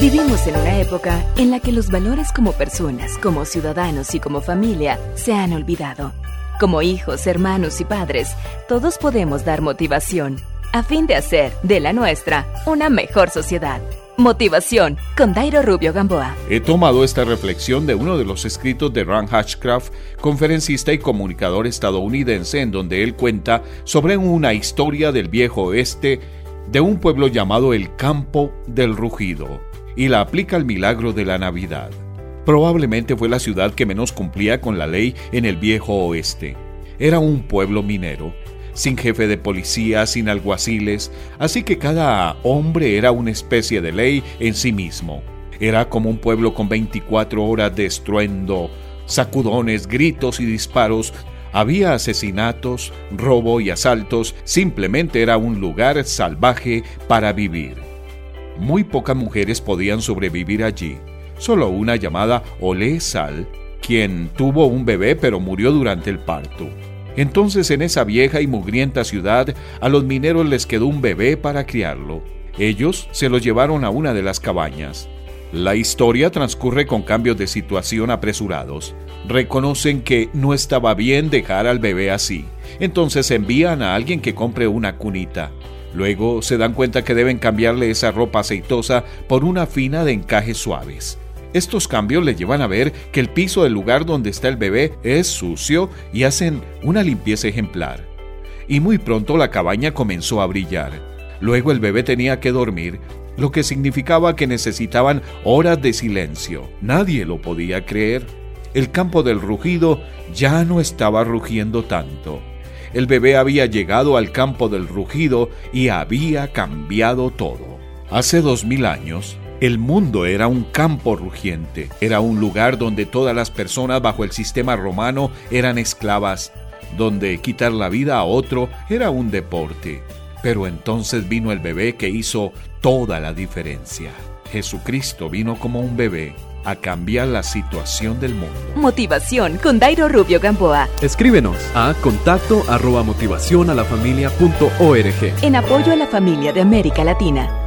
Vivimos en una época en la que los valores como personas, como ciudadanos y como familia se han olvidado. Como hijos, hermanos y padres, todos podemos dar motivación a fin de hacer de la nuestra una mejor sociedad. Motivación con Dairo Rubio Gamboa. He tomado esta reflexión de uno de los escritos de Ron Hatchcraft, conferencista y comunicador estadounidense, en donde él cuenta sobre una historia del viejo oeste de un pueblo llamado el Campo del Rugido y la aplica al milagro de la Navidad. Probablemente fue la ciudad que menos cumplía con la ley en el viejo oeste. Era un pueblo minero, sin jefe de policía, sin alguaciles, así que cada hombre era una especie de ley en sí mismo. Era como un pueblo con 24 horas de estruendo, sacudones, gritos y disparos. Había asesinatos, robo y asaltos, simplemente era un lugar salvaje para vivir. Muy pocas mujeres podían sobrevivir allí. Solo una llamada Ole Sal, quien tuvo un bebé pero murió durante el parto. Entonces en esa vieja y mugrienta ciudad a los mineros les quedó un bebé para criarlo. Ellos se lo llevaron a una de las cabañas. La historia transcurre con cambios de situación apresurados. Reconocen que no estaba bien dejar al bebé así. Entonces envían a alguien que compre una cunita. Luego se dan cuenta que deben cambiarle esa ropa aceitosa por una fina de encajes suaves. Estos cambios le llevan a ver que el piso del lugar donde está el bebé es sucio y hacen una limpieza ejemplar. Y muy pronto la cabaña comenzó a brillar. Luego el bebé tenía que dormir, lo que significaba que necesitaban horas de silencio. Nadie lo podía creer. El campo del rugido ya no estaba rugiendo tanto. El bebé había llegado al campo del rugido y había cambiado todo. Hace dos mil años, el mundo era un campo rugiente, era un lugar donde todas las personas bajo el sistema romano eran esclavas, donde quitar la vida a otro era un deporte. Pero entonces vino el bebé que hizo toda la diferencia. Jesucristo vino como un bebé a cambiar la situación del mundo. Motivación con Dairo Rubio Gamboa. Escríbenos a contacto arroba motivación a la familia punto org. En apoyo a la familia de América Latina.